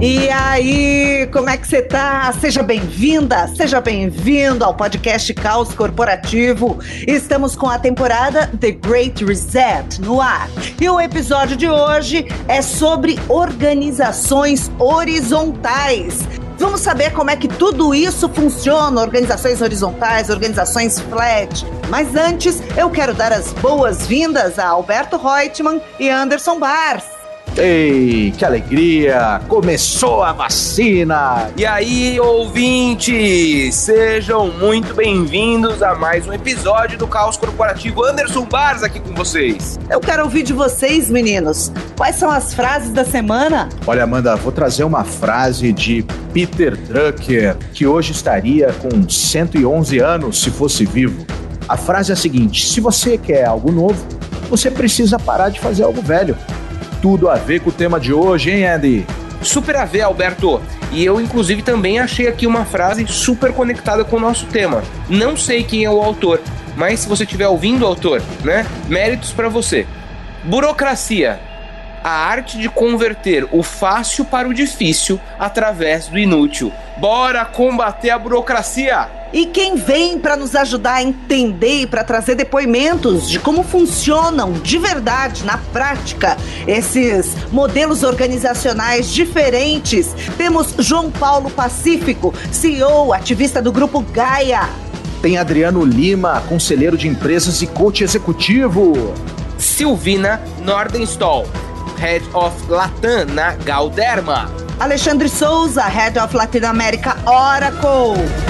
E aí, como é que você tá? Seja bem-vinda, seja bem-vindo ao podcast Caos Corporativo. Estamos com a temporada The Great Reset no ar. E o episódio de hoje é sobre organizações horizontais. Vamos saber como é que tudo isso funciona, organizações horizontais, organizações flat. Mas antes, eu quero dar as boas-vindas a Alberto Reutemann e Anderson Bars. Ei, que alegria! Começou a vacina! E aí, ouvintes, sejam muito bem-vindos a mais um episódio do Caos Corporativo. Anderson Bars aqui com vocês. Eu quero ouvir de vocês, meninos. Quais são as frases da semana? Olha, Amanda, vou trazer uma frase de Peter Drucker, que hoje estaria com 111 anos se fosse vivo. A frase é a seguinte: se você quer algo novo, você precisa parar de fazer algo velho tudo a ver com o tema de hoje, hein, Andy? Super a ver, Alberto. E eu, inclusive, também achei aqui uma frase super conectada com o nosso tema. Não sei quem é o autor, mas se você estiver ouvindo o autor, né? Méritos para você. Burocracia. A arte de converter o fácil para o difícil através do inútil. Bora combater a burocracia! E quem vem para nos ajudar a entender e para trazer depoimentos de como funcionam de verdade, na prática, esses modelos organizacionais diferentes, temos João Paulo Pacífico, CEO, ativista do grupo Gaia. Tem Adriano Lima, conselheiro de empresas e coach executivo. Silvina Nordenstall, Head of Latam na Galderma. Alexandre Souza, Head of Latin America Oracle.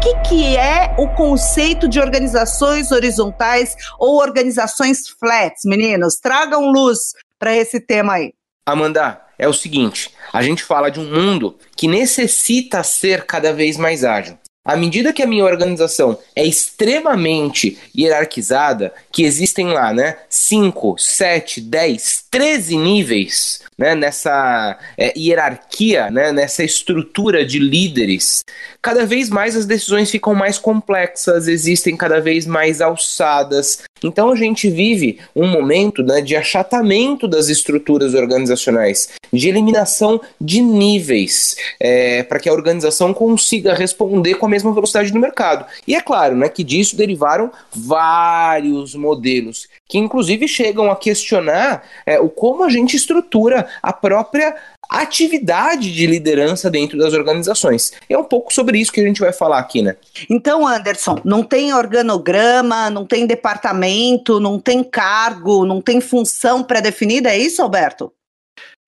que, que é o conceito de organizações horizontais ou organizações flats, meninos? Tragam luz para esse tema aí. Amanda, é o seguinte: a gente fala de um mundo que necessita ser cada vez mais ágil. À medida que a minha organização é extremamente hierarquizada, que existem lá, né, 5, 7, 10, 13 níveis né, nessa é, hierarquia, né, nessa estrutura de líderes, cada vez mais as decisões ficam mais complexas, existem cada vez mais alçadas. Então a gente vive um momento né, de achatamento das estruturas organizacionais, de eliminação de níveis, é, para que a organização consiga responder com a mesma velocidade do mercado. E é claro né, que disso derivaram vários modelos, que inclusive chegam a questionar é, o como a gente estrutura a própria atividade de liderança dentro das organizações. É um pouco sobre isso que a gente vai falar aqui, né? Então, Anderson, não tem organograma, não tem departamento, não tem cargo, não tem função pré-definida, é isso, Alberto?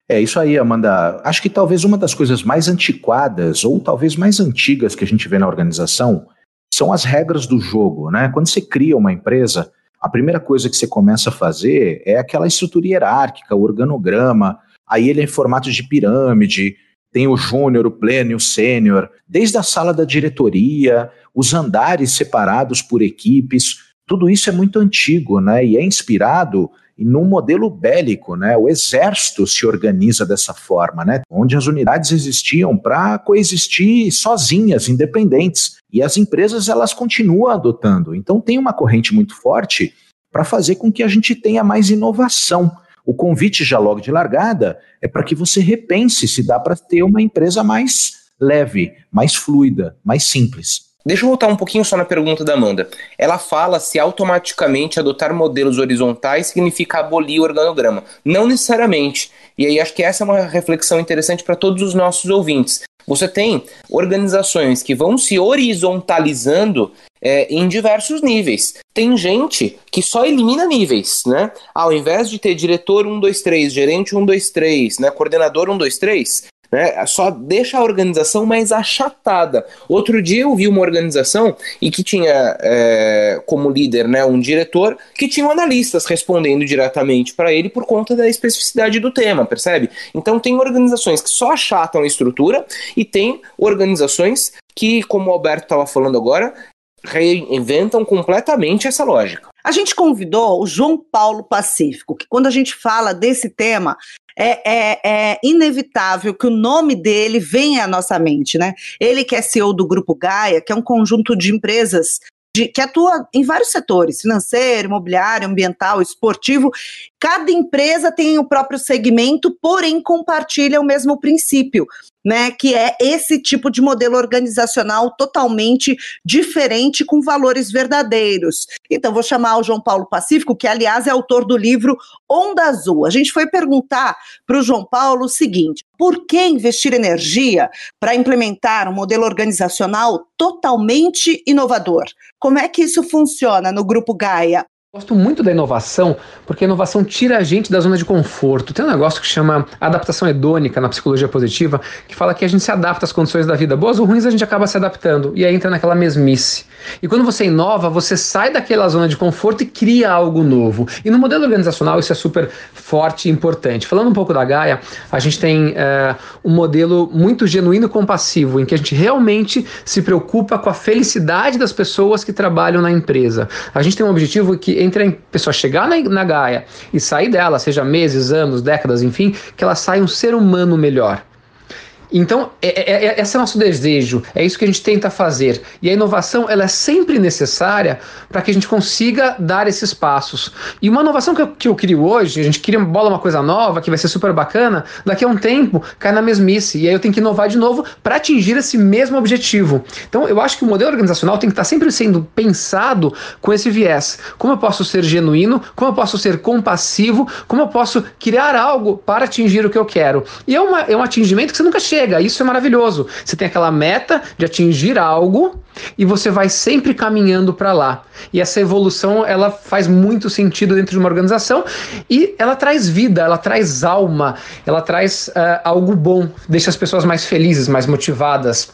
É isso aí, Amanda. Acho que talvez uma das coisas mais antiquadas, ou talvez mais antigas que a gente vê na organização, são as regras do jogo, né? Quando você cria uma empresa, a primeira coisa que você começa a fazer é aquela estrutura hierárquica, o organograma, aí ele é em formato de pirâmide, tem o júnior, o pleno e o sênior, desde a sala da diretoria, os andares separados por equipes, tudo isso é muito antigo, né? E é inspirado num modelo bélico, né? O exército se organiza dessa forma, né? Onde as unidades existiam para coexistir sozinhas, independentes, e as empresas elas continuam adotando. Então tem uma corrente muito forte para fazer com que a gente tenha mais inovação. O convite já logo de largada é para que você repense se dá para ter uma empresa mais leve, mais fluida, mais simples. Deixa eu voltar um pouquinho só na pergunta da Amanda. Ela fala se automaticamente adotar modelos horizontais significa abolir o organograma. Não necessariamente. E aí acho que essa é uma reflexão interessante para todos os nossos ouvintes. Você tem organizações que vão se horizontalizando é, em diversos níveis. Tem gente que só elimina níveis, né? Ao invés de ter diretor 1, 2, 3, gerente 1, 2, 3, né? coordenador 1, 2, 3, né? Só deixa a organização mais achatada. Outro dia eu vi uma organização e que tinha é, como líder né, um diretor que tinha analistas respondendo diretamente para ele por conta da especificidade do tema, percebe? Então tem organizações que só achatam a estrutura e tem organizações que, como o Alberto estava falando agora, reinventam completamente essa lógica. A gente convidou o João Paulo Pacífico, que quando a gente fala desse tema, é, é, é, inevitável que o nome dele venha à nossa mente, né? Ele que é CEO do Grupo Gaia, que é um conjunto de empresas de, que atua em vários setores, financeiro, imobiliário, ambiental, esportivo. Cada empresa tem o próprio segmento, porém compartilha o mesmo princípio né, que é esse tipo de modelo organizacional totalmente diferente, com valores verdadeiros. Então, vou chamar o João Paulo Pacífico, que, aliás, é autor do livro Onda Azul. A gente foi perguntar para o João Paulo o seguinte: por que investir energia para implementar um modelo organizacional totalmente inovador? Como é que isso funciona no Grupo Gaia? Gosto muito da inovação, porque a inovação tira a gente da zona de conforto. Tem um negócio que chama adaptação hedônica na psicologia positiva, que fala que a gente se adapta às condições da vida. Boas ou ruins, a gente acaba se adaptando e aí entra naquela mesmice. E quando você inova, você sai daquela zona de conforto e cria algo novo. E no modelo organizacional isso é super forte e importante. Falando um pouco da Gaia, a gente tem é, um modelo muito genuíno e compassivo, em que a gente realmente se preocupa com a felicidade das pessoas que trabalham na empresa. A gente tem um objetivo que entre a pessoa chegar na, na Gaia e sair dela, seja meses, anos, décadas, enfim, que ela saia um ser humano melhor. Então, é, é, é, esse é o nosso desejo, é isso que a gente tenta fazer. E a inovação ela é sempre necessária para que a gente consiga dar esses passos. E uma inovação que eu, que eu crio hoje, a gente cria uma bola uma coisa nova que vai ser super bacana, daqui a um tempo cai na mesmice. E aí eu tenho que inovar de novo para atingir esse mesmo objetivo. Então, eu acho que o modelo organizacional tem que estar sempre sendo pensado com esse viés. Como eu posso ser genuíno, como eu posso ser compassivo, como eu posso criar algo para atingir o que eu quero. E é, uma, é um atingimento que você nunca chega chega. Isso é maravilhoso. Você tem aquela meta de atingir algo e você vai sempre caminhando para lá. E essa evolução, ela faz muito sentido dentro de uma organização e ela traz vida, ela traz alma, ela traz uh, algo bom, deixa as pessoas mais felizes, mais motivadas.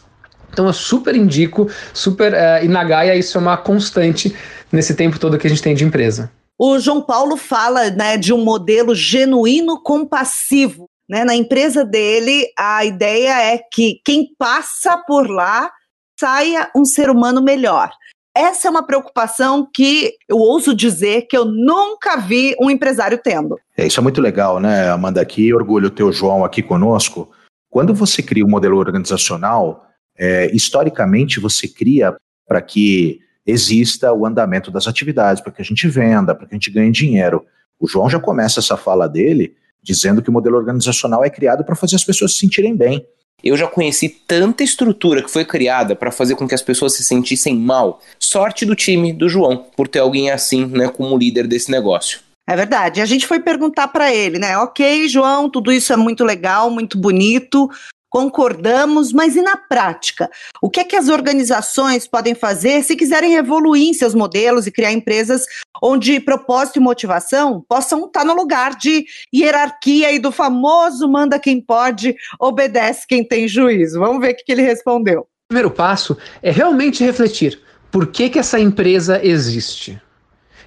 Então eu super indico, super uh, e na Gaia isso é uma constante nesse tempo todo que a gente tem de empresa. O João Paulo fala né, de um modelo genuíno compassivo. Né? Na empresa dele, a ideia é que quem passa por lá saia um ser humano melhor. Essa é uma preocupação que eu ouso dizer que eu nunca vi um empresário tendo. É, isso é muito legal, né, Amanda? Aqui, orgulho ter o João aqui conosco. Quando você cria um modelo organizacional, é, historicamente você cria para que exista o andamento das atividades, para que a gente venda, para que a gente ganhe dinheiro. O João já começa essa fala dele dizendo que o modelo organizacional é criado para fazer as pessoas se sentirem bem. Eu já conheci tanta estrutura que foi criada para fazer com que as pessoas se sentissem mal. Sorte do time do João por ter alguém assim, né, como líder desse negócio. É verdade. A gente foi perguntar para ele, né? Ok, João, tudo isso é muito legal, muito bonito, concordamos, mas e na prática? O que é que as organizações podem fazer se quiserem evoluir em seus modelos e criar empresas onde propósito e motivação possam estar no lugar de hierarquia e do famoso manda quem pode, obedece quem tem juízo? Vamos ver o que ele respondeu. O primeiro passo é realmente refletir por que, que essa empresa existe.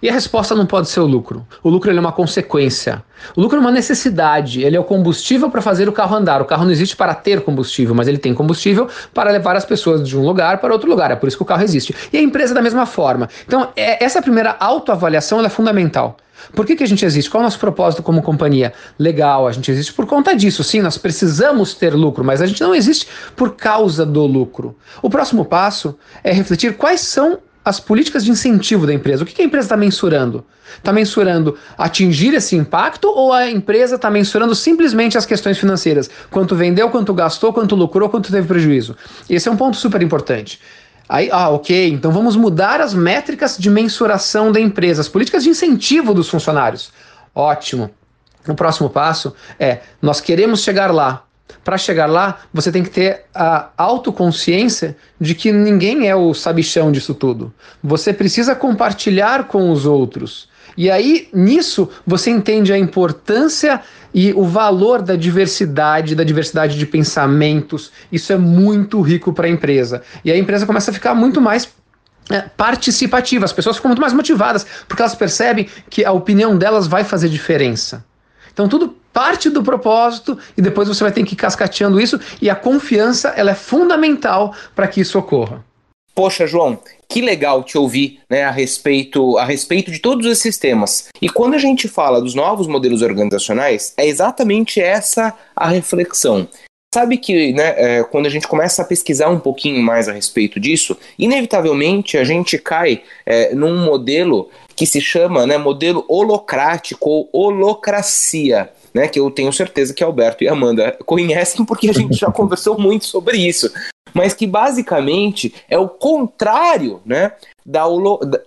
E a resposta não pode ser o lucro. O lucro é uma consequência. O lucro é uma necessidade. Ele é o combustível para fazer o carro andar. O carro não existe para ter combustível, mas ele tem combustível para levar as pessoas de um lugar para outro lugar. É por isso que o carro existe. E a empresa da mesma forma. Então, é, essa primeira autoavaliação é fundamental. Por que, que a gente existe? Qual é o nosso propósito como companhia? Legal, a gente existe por conta disso. Sim, nós precisamos ter lucro, mas a gente não existe por causa do lucro. O próximo passo é refletir quais são as políticas de incentivo da empresa. O que a empresa está mensurando? Está mensurando atingir esse impacto ou a empresa está mensurando simplesmente as questões financeiras? Quanto vendeu, quanto gastou, quanto lucrou, quanto teve prejuízo? Esse é um ponto super importante. Aí, ah, ok, então vamos mudar as métricas de mensuração da empresa, as políticas de incentivo dos funcionários. Ótimo. O próximo passo é: nós queremos chegar lá. Para chegar lá, você tem que ter a autoconsciência de que ninguém é o sabichão disso tudo. Você precisa compartilhar com os outros. E aí, nisso, você entende a importância e o valor da diversidade, da diversidade de pensamentos. Isso é muito rico para a empresa. E a empresa começa a ficar muito mais é, participativa, as pessoas ficam muito mais motivadas, porque elas percebem que a opinião delas vai fazer diferença. Então, tudo parte do propósito e depois você vai ter que ir cascateando isso e a confiança ela é fundamental para que isso ocorra. Poxa, João, que legal te ouvir né, a, respeito, a respeito de todos esses temas. E quando a gente fala dos novos modelos organizacionais, é exatamente essa a reflexão. Sabe que, né, é, quando a gente começa a pesquisar um pouquinho mais a respeito disso, inevitavelmente a gente cai é, num modelo que se chama né, modelo holocrático ou holocracia. Né, que eu tenho certeza que Alberto e Amanda conhecem porque a gente já conversou muito sobre isso, mas que basicamente é o contrário né, da, holo, da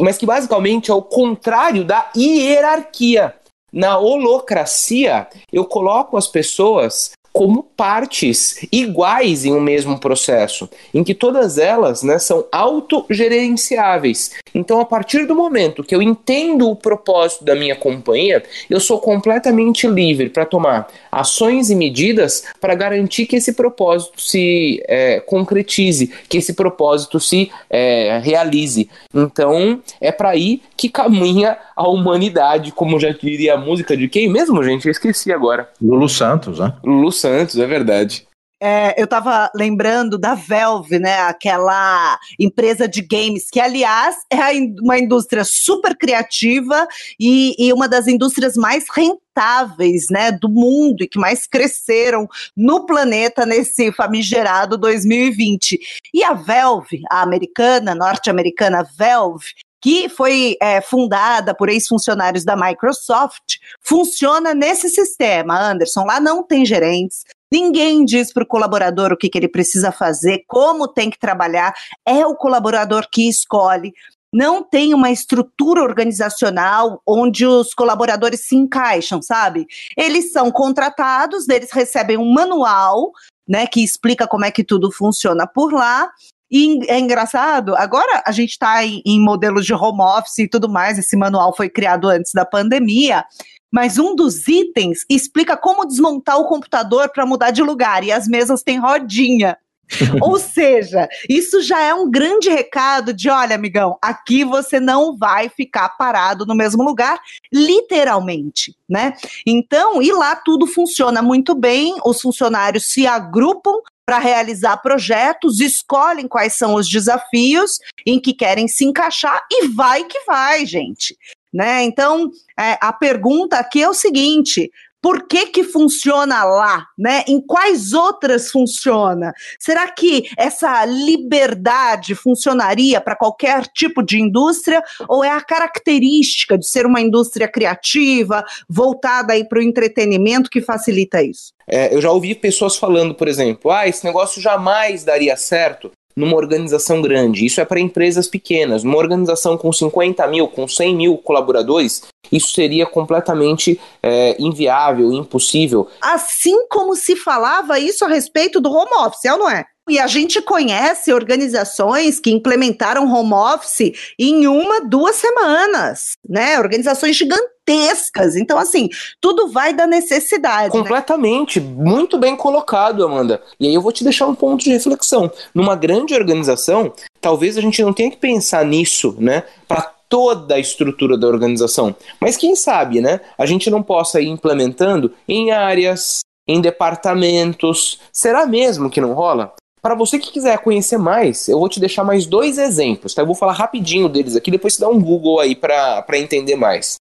mas que basicamente é o contrário da hierarquia. Na holocracia, eu coloco as pessoas como partes iguais em um mesmo processo, em que todas elas né, são autogerenciáveis. Então, a partir do momento que eu entendo o propósito da minha companhia, eu sou completamente livre para tomar ações e medidas para garantir que esse propósito se é, concretize, que esse propósito se é, realize. Então, é para aí que caminha a humanidade, como já diria a música de quem mesmo, gente? Eu esqueci agora. Lulu Santos, né? Lulu Santos, é verdade. É, eu estava lembrando da Valve, né? Aquela empresa de games, que, aliás, é uma indústria super criativa e, e, uma das indústrias mais rentáveis né, do mundo e que mais cresceram no planeta nesse famigerado 2020. E a Valve, a americana, norte-americana Valve, que foi é, fundada por ex-funcionários da Microsoft, funciona nesse sistema, Anderson. Lá não tem gerentes, Ninguém diz para o colaborador o que, que ele precisa fazer, como tem que trabalhar, é o colaborador que escolhe. Não tem uma estrutura organizacional onde os colaboradores se encaixam, sabe? Eles são contratados, eles recebem um manual, né, que explica como é que tudo funciona por lá, e é engraçado, agora a gente está em, em, modelos de home office e tudo mais, esse manual foi criado antes da pandemia, mas um dos itens explica como desmontar o computador para mudar de lugar e as mesas têm rodinha. Ou seja, isso já é um grande recado de, olha, amigão, aqui você não vai ficar parado no mesmo lugar, literalmente, né? Então, e lá tudo funciona muito bem, os funcionários se agrupam para realizar projetos, escolhem quais são os desafios em que querem se encaixar e vai que vai, gente. Né? Então, é, a pergunta aqui é o seguinte: por que que funciona lá, né? Em quais outras funciona? Será que essa liberdade funcionaria para qualquer tipo de indústria ou é a característica de ser uma indústria criativa, voltada aí para o entretenimento que facilita isso? É, eu já ouvi pessoas falando, por exemplo, ah, esse negócio jamais daria certo numa organização grande. Isso é para empresas pequenas. Numa organização com 50 mil, com 100 mil colaboradores, isso seria completamente é, inviável, impossível. Assim como se falava isso a respeito do home office, é ou não é? E a gente conhece organizações que implementaram home office em uma, duas semanas, né? Organizações gigantescas. Então, assim, tudo vai da necessidade. Né? Completamente. Né? Muito bem colocado, Amanda. E aí eu vou te deixar um ponto de reflexão. Numa grande organização, talvez a gente não tenha que pensar nisso, né? Para toda a estrutura da organização. Mas quem sabe, né? A gente não possa ir implementando em áreas, em departamentos. Será mesmo que não rola? Para você que quiser conhecer mais, eu vou te deixar mais dois exemplos, tá? Eu vou falar rapidinho deles aqui, depois você dá um Google aí para entender mais.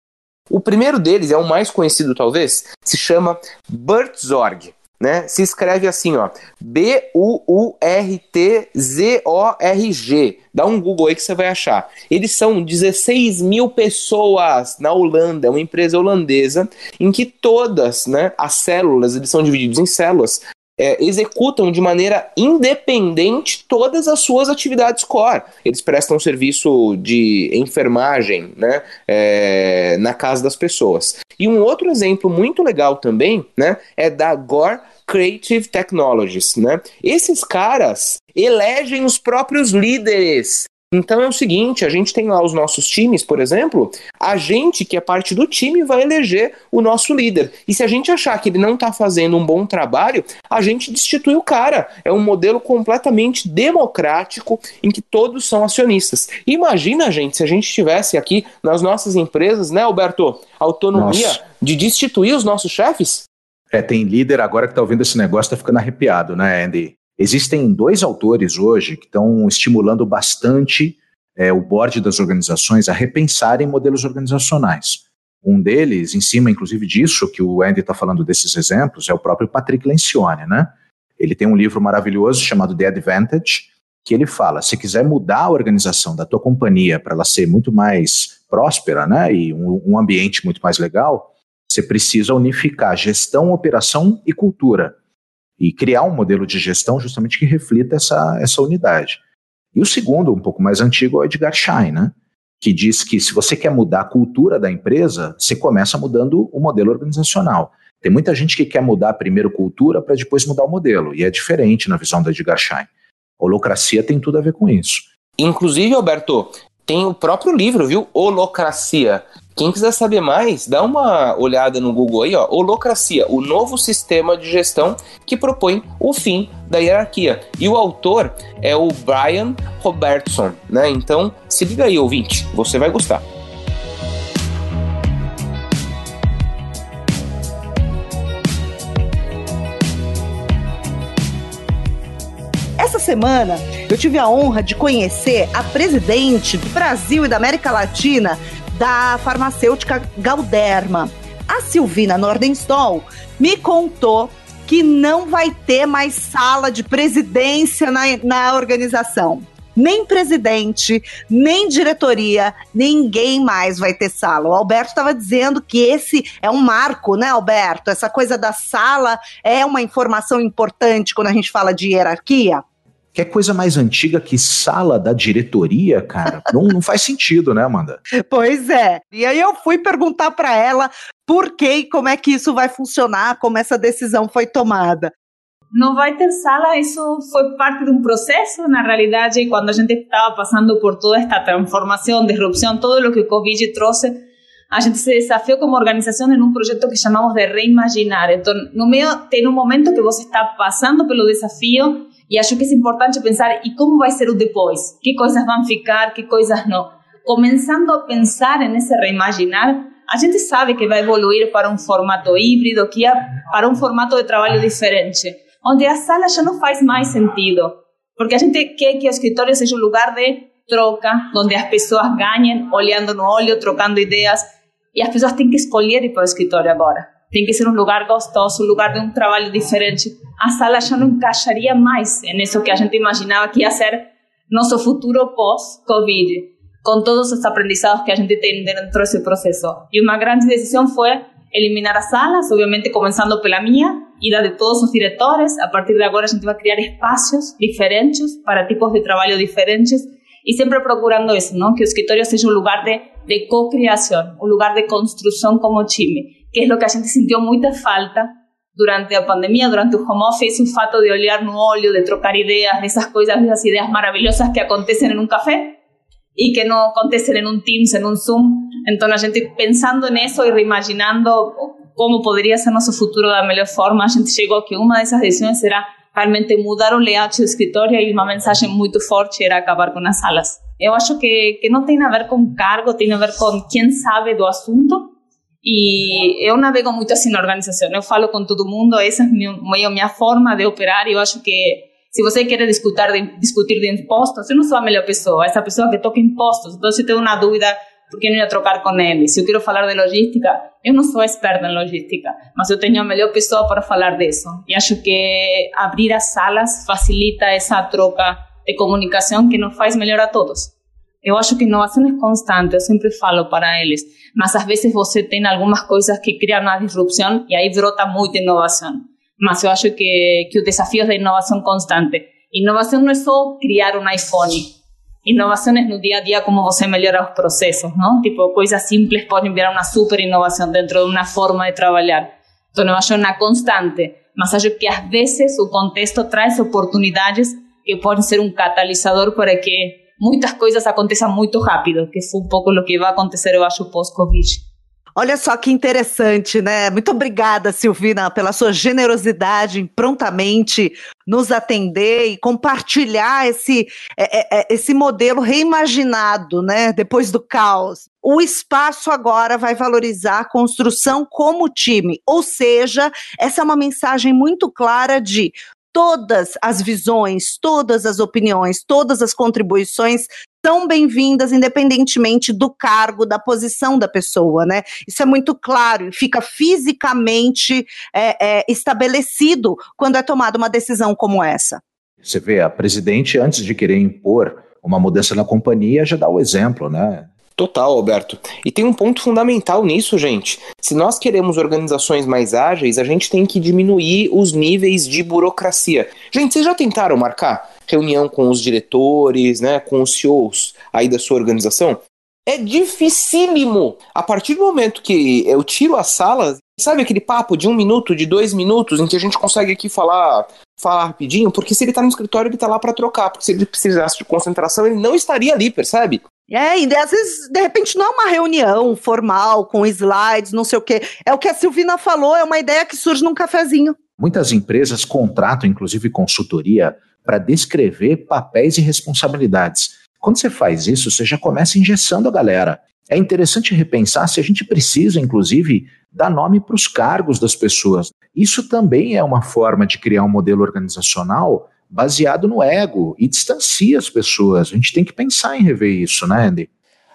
O primeiro deles, é o mais conhecido talvez, se chama Burtzorg. Né? Se escreve assim, ó, B-U-U-R-T-Z-O-R-G. Dá um Google aí que você vai achar. Eles são 16 mil pessoas na Holanda, é uma empresa holandesa, em que todas né, as células, eles são divididos em células, é, executam de maneira independente todas as suas atividades core. Eles prestam serviço de enfermagem né, é, na casa das pessoas. E um outro exemplo muito legal também né, é da Gore Creative Technologies. Né? Esses caras elegem os próprios líderes então é o seguinte, a gente tem lá os nossos times, por exemplo, a gente que é parte do time vai eleger o nosso líder. E se a gente achar que ele não está fazendo um bom trabalho, a gente destitui o cara. É um modelo completamente democrático em que todos são acionistas. Imagina, gente, se a gente tivesse aqui nas nossas empresas, né, Alberto, autonomia Nossa. de destituir os nossos chefes? É, tem líder agora que está ouvindo esse negócio, está ficando arrepiado, né, Andy? Existem dois autores hoje que estão estimulando bastante é, o board das organizações a repensarem modelos organizacionais. Um deles, em cima inclusive disso, que o Andy está falando desses exemplos, é o próprio Patrick Lencioni, né? Ele tem um livro maravilhoso chamado The Advantage, que ele fala: se quiser mudar a organização da tua companhia para ela ser muito mais próspera, né, e um, um ambiente muito mais legal, você precisa unificar gestão, operação e cultura e criar um modelo de gestão justamente que reflita essa, essa unidade. E o segundo, um pouco mais antigo, é o Edgar Schein, né? que diz que se você quer mudar a cultura da empresa, você começa mudando o modelo organizacional. Tem muita gente que quer mudar primeiro cultura para depois mudar o modelo, e é diferente na visão da Edgar Schein. Holocracia tem tudo a ver com isso. Inclusive, Alberto, tem o próprio livro, viu? Holocracia. Quem quiser saber mais, dá uma olhada no Google aí, ó. Holocracia, o novo sistema de gestão que propõe o fim da hierarquia. E o autor é o Brian Robertson, né? Então, se liga aí, ouvinte, você vai gostar. Essa semana eu tive a honra de conhecer a presidente do Brasil e da América Latina da farmacêutica Galderma. A Silvina Nordenstol me contou que não vai ter mais sala de presidência na, na organização. Nem presidente, nem diretoria, ninguém mais vai ter sala. O Alberto estava dizendo que esse é um marco, né, Alberto? Essa coisa da sala é uma informação importante quando a gente fala de hierarquia. Que é coisa mais antiga que sala da diretoria, cara? não, não faz sentido, né, Amanda? Pois é. E aí eu fui perguntar para ela por que e como é que isso vai funcionar, como essa decisão foi tomada. Não vai ter sala, isso foi parte de um processo, na realidade, quando a gente estava passando por toda esta transformação, disrupção, todo o que o Covid trouxe, a gente se desafiou como organização em um projeto que chamamos de reimaginar. Então, no meio, tem um momento que você está passando pelo desafio e acho que é importante pensar e como vai ser o depois, que coisas vão ficar, que coisas não. Começando a pensar nesse reimaginar, a gente sabe que vai evoluir para um formato híbrido, que é para um formato de trabalho diferente, onde a sala já não faz mais sentido, porque a gente quer que o escritório seja um lugar de troca, onde as pessoas ganhem olhando no olho, trocando ideias, e as pessoas têm que escolher ir para o escritório agora. Tem que ser um lugar gostoso, um lugar de um trabalho diferente. A sala já não encaixaria mais nisso que a gente imaginava que ia ser nosso futuro pós-Covid, com todos os aprendizados que a gente tem dentro desse processo. E uma grande decisão foi eliminar as salas, obviamente começando pela minha e da de todos os diretores. A partir de agora a gente vai criar espaços diferentes para tipos de trabalho diferentes e sempre procurando isso, não? que o escritório seja um lugar de, de co-criação, um lugar de construção como time que es lo que a gente sentiu muita falta durante a pandemia, durante o home office, o fato de olhar no olho, de trocar ideias, dessas coisas, dessas ideias maravilhosas que acontecem em um café e que não acontecem em um Teams, em um Zoom. Então, a gente pensando nisso e reimaginando como poderia ser nosso futuro da melhor forma, a gente chegou a que uma dessas decisões era realmente mudar o layout do escritório e uma mensagem muito forte era acabar com as salas. Eu acho que, que não tem a ver com cargo, tem a ver com quem sabe do assunto e eu navego muito assim na organização. Eu falo com todo mundo, essa é a minha forma de operar. E eu acho que se você quer discutir de, discutir de impostos, eu não sou a melhor pessoa. Essa pessoa que toca impostos. Então, se tem uma dúvida, por que não ia trocar com ele? Se eu quero falar de logística, eu não sou experta em logística, mas eu tenho a melhor pessoa para falar disso. E acho que abrir as salas facilita essa troca de comunicação que nos faz melhor a todos. Eu acho que inovação é constante, eu sempre falo para eles, mas às vezes você tem algumas coisas que criam uma disrupção e aí brota muita inovação. Mas eu acho que, que o desafio é da inovação constante. Inovação não é só criar um iPhone. Inovação é no dia a dia como você melhora os processos, não? Tipo, coisas simples podem virar uma super inovação dentro de uma forma de trabalhar. Então, eu acho uma constante, mas acho que às vezes o contexto traz oportunidades que podem ser um catalisador para que muitas coisas aconteçam muito rápido, que foi um pouco o que vai acontecer, eu acho, pós-Covid. Olha só que interessante, né? Muito obrigada, Silvina, pela sua generosidade em prontamente nos atender e compartilhar esse, é, é, é, esse modelo reimaginado, né? Depois do caos. O espaço agora vai valorizar a construção como time, ou seja, essa é uma mensagem muito clara de todas as visões, todas as opiniões, todas as contribuições são bem-vindas, independentemente do cargo, da posição da pessoa, né? Isso é muito claro e fica fisicamente é, é, estabelecido quando é tomada uma decisão como essa. Você vê, a presidente, antes de querer impor uma mudança na companhia, já dá o exemplo, né? Total, Alberto. E tem um ponto fundamental nisso, gente. Se nós queremos organizações mais ágeis, a gente tem que diminuir os níveis de burocracia. Gente, vocês já tentaram marcar reunião com os diretores, né, com os CEOs aí da sua organização? É dificílimo. A partir do momento que eu tiro a sala, sabe aquele papo de um minuto, de dois minutos, em que a gente consegue aqui falar, falar rapidinho? Porque se ele tá no escritório, ele tá lá para trocar. Porque se ele precisasse de concentração, ele não estaria ali, percebe? É, e às vezes, de repente, não é uma reunião formal, com slides, não sei o quê. É o que a Silvina falou, é uma ideia que surge num cafezinho. Muitas empresas contratam, inclusive, consultoria para descrever papéis e responsabilidades. Quando você faz isso, você já começa engessando a galera. É interessante repensar se a gente precisa, inclusive, dar nome para os cargos das pessoas. Isso também é uma forma de criar um modelo organizacional baseado no ego e distancia as pessoas. A gente tem que pensar em rever isso, né, Andy?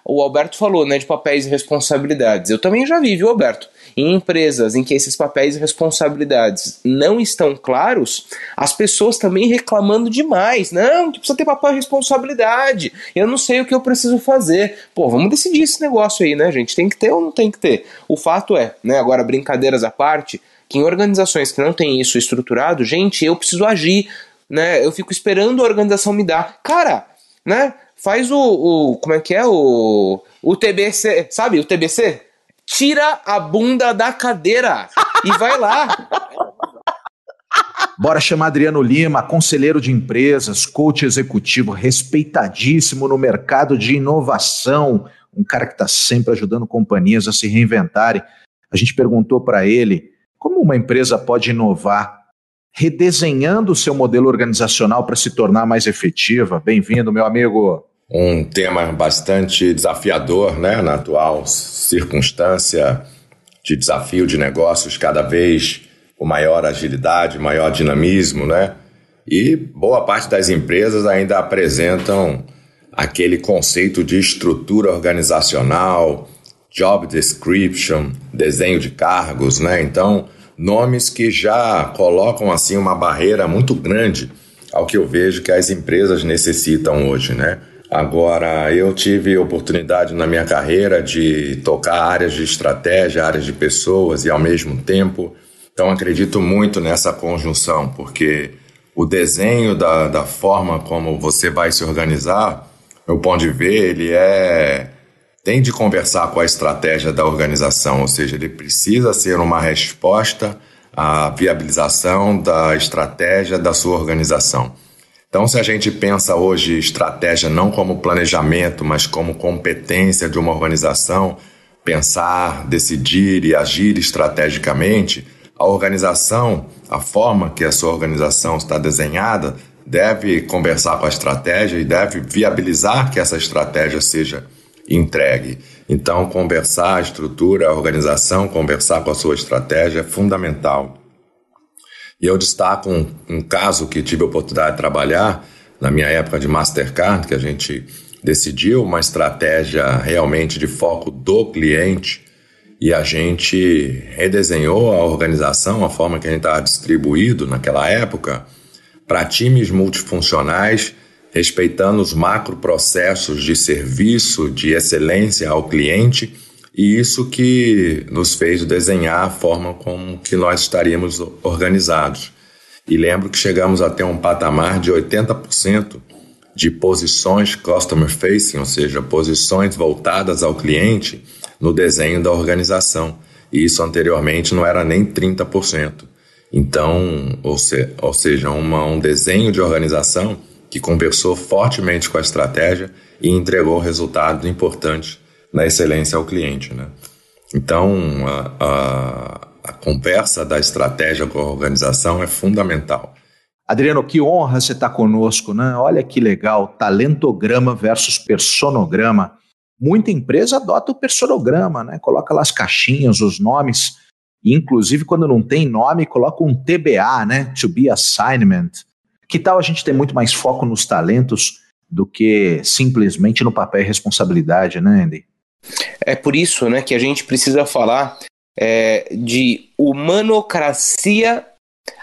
O Alberto falou, né, de papéis e responsabilidades. Eu também já vi, viu, Alberto? Em empresas em que esses papéis e responsabilidades não estão claros, as pessoas também reclamando demais. Não, que precisa ter papel e responsabilidade. Eu não sei o que eu preciso fazer. Pô, vamos decidir esse negócio aí, né, gente? Tem que ter ou não tem que ter? O fato é, né, agora brincadeiras à parte, que em organizações que não têm isso estruturado, gente, eu preciso agir, né? Eu fico esperando a organização me dar. Cara, né? Faz o, o como é que é o o TBC, sabe? O TBC? Tira a bunda da cadeira e vai lá. Bora chamar Adriano Lima, conselheiro de empresas, coach executivo, respeitadíssimo no mercado de inovação, um cara que está sempre ajudando companhias a se reinventarem. A gente perguntou para ele como uma empresa pode inovar redesenhando o seu modelo organizacional para se tornar mais efetiva. Bem-vindo, meu amigo. Um tema bastante desafiador, né, na atual circunstância de desafio de negócios cada vez com maior agilidade, maior dinamismo, né? E boa parte das empresas ainda apresentam aquele conceito de estrutura organizacional, job description, desenho de cargos, né? Então, nomes que já colocam assim uma barreira muito grande ao que eu vejo que as empresas necessitam hoje, né? Agora, eu tive oportunidade na minha carreira de tocar áreas de estratégia, áreas de pessoas e ao mesmo tempo. Então, acredito muito nessa conjunção, porque o desenho da, da forma como você vai se organizar, meu ponto de ver, ele é tem de conversar com a estratégia da organização, ou seja, ele precisa ser uma resposta à viabilização da estratégia da sua organização. Então, se a gente pensa hoje estratégia não como planejamento, mas como competência de uma organização, pensar, decidir e agir estrategicamente, a organização, a forma que a sua organização está desenhada, deve conversar com a estratégia e deve viabilizar que essa estratégia seja entregue. Então, conversar a estrutura, a organização, conversar com a sua estratégia é fundamental. E eu destaco um, um caso que tive a oportunidade de trabalhar na minha época de Mastercard, que a gente decidiu uma estratégia realmente de foco do cliente e a gente redesenhou a organização, a forma que a gente estava distribuído naquela época, para times multifuncionais respeitando os macroprocessos de serviço, de excelência ao cliente, e isso que nos fez desenhar a forma como que nós estaríamos organizados. E lembro que chegamos a ter um patamar de 80% de posições customer facing, ou seja, posições voltadas ao cliente no desenho da organização. E isso anteriormente não era nem 30%. Então, ou, se, ou seja, uma, um desenho de organização que conversou fortemente com a estratégia e entregou resultados importantes na excelência ao cliente. Né? Então, a, a, a conversa da estratégia com a organização é fundamental. Adriano, que honra você estar conosco, né? Olha que legal, talentograma versus personograma. Muita empresa adota o personograma, né? Coloca lá as caixinhas, os nomes, inclusive quando não tem nome, coloca um TBA, né? To be assignment. Que tal a gente ter muito mais foco nos talentos do que simplesmente no papel e responsabilidade, né, Andy? É por isso né, que a gente precisa falar é, de humanocracia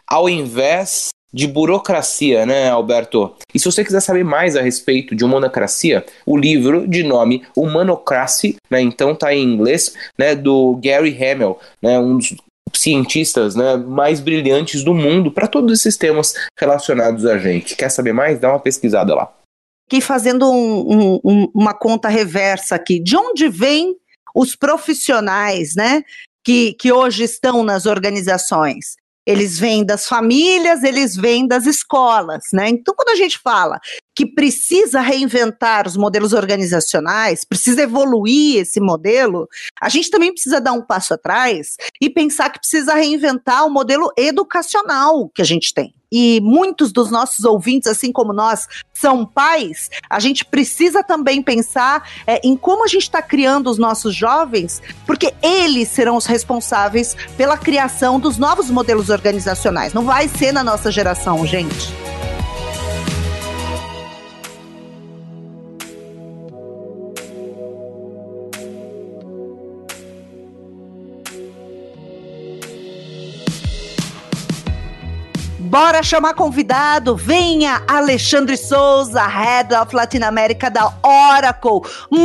ao invés de burocracia, né, Alberto? E se você quiser saber mais a respeito de humanocracia, o livro de nome Humanocracy, né, então tá em inglês, né, do Gary Hamel, né, um dos cientistas né, mais brilhantes do mundo para todos esses temas relacionados a gente. Quer saber mais? Dá uma pesquisada lá. Aqui fazendo um, um, uma conta reversa aqui. De onde vêm os profissionais, né, que, que hoje estão nas organizações? Eles vêm das famílias, eles vêm das escolas, né? Então, quando a gente fala que precisa reinventar os modelos organizacionais, precisa evoluir esse modelo, a gente também precisa dar um passo atrás e pensar que precisa reinventar o modelo educacional que a gente tem. E muitos dos nossos ouvintes, assim como nós, são pais, a gente precisa também pensar é, em como a gente está criando os nossos jovens, porque eles serão os responsáveis pela criação dos novos modelos organizacionais. Não vai ser na nossa geração, gente. Bora chamar convidado. Venha Alexandre Souza, Head of Latinoamérica da Oracle.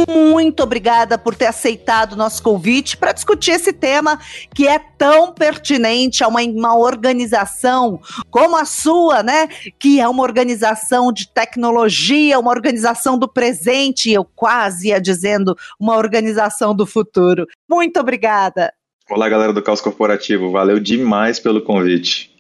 Muito obrigada por ter aceitado o nosso convite para discutir esse tema que é tão pertinente a uma, uma organização como a sua, né? Que é uma organização de tecnologia, uma organização do presente, eu quase ia dizendo uma organização do futuro. Muito obrigada. Olá, galera do Caos Corporativo. Valeu demais pelo convite.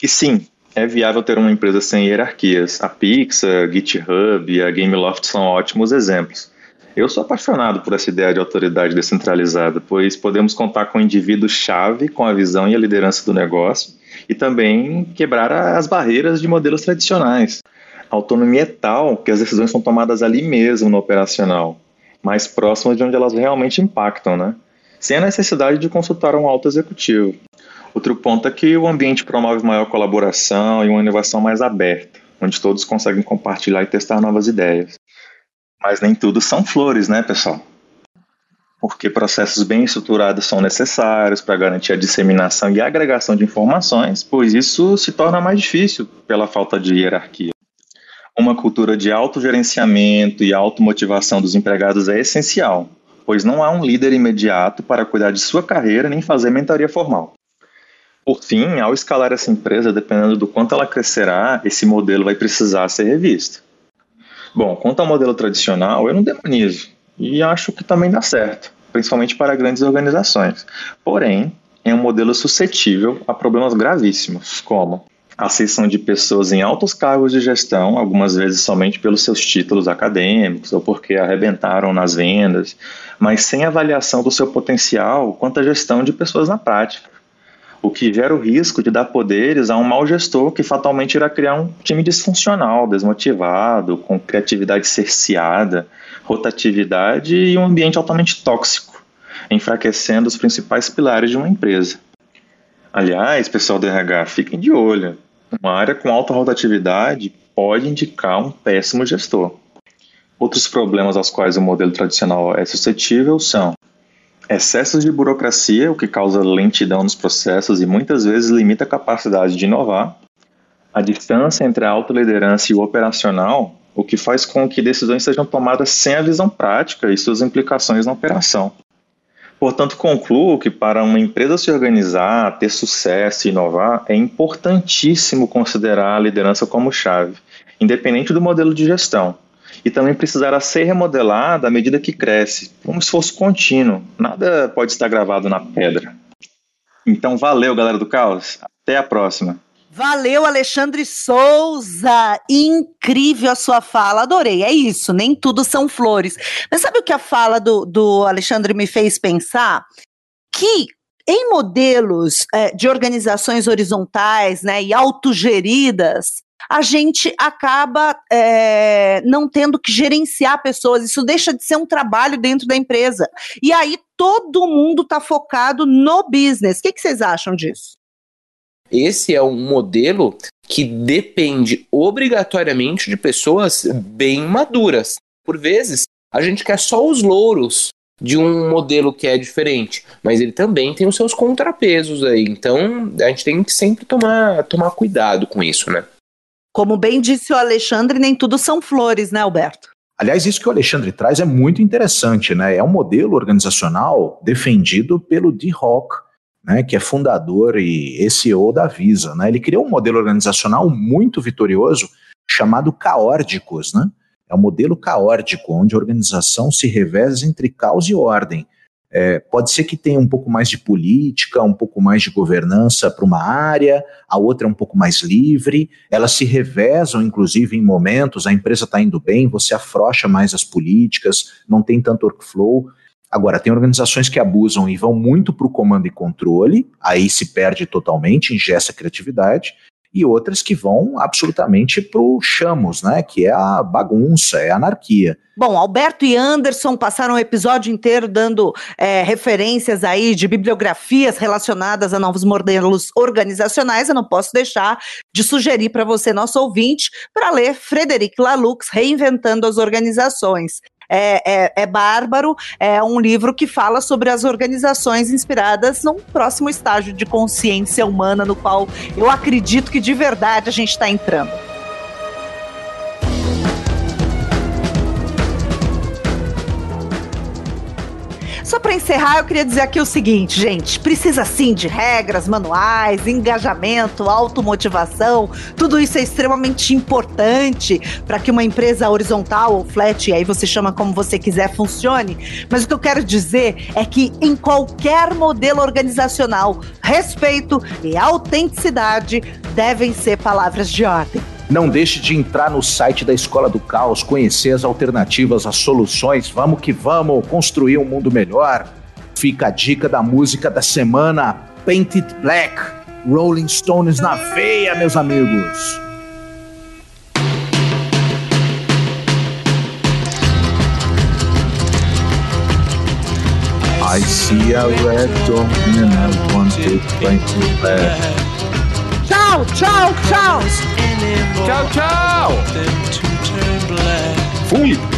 E sim, é viável ter uma empresa sem hierarquias. A Pixar, GitHub e a Gameloft são ótimos exemplos. Eu sou apaixonado por essa ideia de autoridade descentralizada, pois podemos contar com um indivíduo-chave com a visão e a liderança do negócio e também quebrar as barreiras de modelos tradicionais. A autonomia é tal que as decisões são tomadas ali mesmo no operacional, mais próximas de onde elas realmente impactam, né? Sem a necessidade de consultar um alto executivo. Outro ponto é que o ambiente promove maior colaboração e uma inovação mais aberta, onde todos conseguem compartilhar e testar novas ideias. Mas nem tudo são flores, né, pessoal? Porque processos bem estruturados são necessários para garantir a disseminação e agregação de informações, pois isso se torna mais difícil pela falta de hierarquia. Uma cultura de autogerenciamento e automotivação dos empregados é essencial, pois não há um líder imediato para cuidar de sua carreira nem fazer mentoria formal. Por fim, ao escalar essa empresa, dependendo do quanto ela crescerá, esse modelo vai precisar ser revisto. Bom, quanto ao modelo tradicional, eu não demonizo e acho que também dá certo, principalmente para grandes organizações. Porém, é um modelo suscetível a problemas gravíssimos, como a acessão de pessoas em altos cargos de gestão, algumas vezes somente pelos seus títulos acadêmicos ou porque arrebentaram nas vendas, mas sem avaliação do seu potencial quanto à gestão de pessoas na prática o que gera o risco de dar poderes a um mau gestor que fatalmente irá criar um time disfuncional, desmotivado, com criatividade cerceada, rotatividade e um ambiente altamente tóxico, enfraquecendo os principais pilares de uma empresa. Aliás, pessoal do RH, fiquem de olho. Uma área com alta rotatividade pode indicar um péssimo gestor. Outros problemas aos quais o modelo tradicional é suscetível são excessos de burocracia, o que causa lentidão nos processos e muitas vezes limita a capacidade de inovar, a distância entre a autoliderança e o operacional, o que faz com que decisões sejam tomadas sem a visão prática e suas implicações na operação. Portanto, concluo que para uma empresa se organizar, ter sucesso e inovar, é importantíssimo considerar a liderança como chave, independente do modelo de gestão e também precisará ser remodelada à medida que cresce, um esforço contínuo. Nada pode estar gravado na pedra. Então, valeu, galera do Caos. Até a próxima. Valeu, Alexandre Souza! Incrível a sua fala, adorei. É isso, nem tudo são flores. Mas sabe o que a fala do, do Alexandre me fez pensar? Que em modelos é, de organizações horizontais né, e autogeridas, a gente acaba é, não tendo que gerenciar pessoas. Isso deixa de ser um trabalho dentro da empresa. E aí todo mundo está focado no business. O que, que vocês acham disso? esse é um modelo que depende obrigatoriamente de pessoas bem maduras. Por vezes, a gente quer só os louros de um modelo que é diferente, mas ele também tem os seus contrapesos aí. Então, a gente tem que sempre tomar, tomar cuidado com isso, né? Como bem disse o Alexandre, nem tudo são flores, né, Alberto? Aliás, isso que o Alexandre traz é muito interessante, né? É um modelo organizacional defendido pelo D. Hawk, né, que é fundador e CEO da Visa. Né? Ele criou um modelo organizacional muito vitorioso chamado Caórdicos, né? É um modelo caótico, onde a organização se reveza entre caos e ordem. É, pode ser que tenha um pouco mais de política, um pouco mais de governança para uma área, a outra é um pouco mais livre, elas se revezam, inclusive, em momentos, a empresa está indo bem, você afrocha mais as políticas, não tem tanto workflow. Agora, tem organizações que abusam e vão muito para o comando e controle, aí se perde totalmente, ingessa a criatividade, e outras que vão absolutamente para o chamos, né? Que é a bagunça, é a anarquia. Bom, Alberto e Anderson passaram o episódio inteiro dando é, referências aí de bibliografias relacionadas a novos modelos organizacionais. Eu não posso deixar de sugerir para você, nosso ouvinte, para ler Frederic Laloux, Reinventando as Organizações é, é, é bárbaro. É um livro que fala sobre as organizações inspiradas num próximo estágio de consciência humana no qual eu acredito que de verdade a gente está entrando. Só para encerrar, eu queria dizer aqui o seguinte, gente: precisa sim de regras, manuais, engajamento, automotivação. Tudo isso é extremamente importante para que uma empresa horizontal ou flat, aí você chama como você quiser, funcione. Mas o que eu quero dizer é que em qualquer modelo organizacional, respeito e autenticidade devem ser palavras de ordem. Não deixe de entrar no site da Escola do Caos, conhecer as alternativas, as soluções. Vamos que vamos construir um mundo melhor. Fica a dica da música da semana: Painted Black, Rolling Stones na veia, meus amigos. I see a red dawn and I want to paint it black. ciao, ciao, ciao. Ciao, ciao. Fui.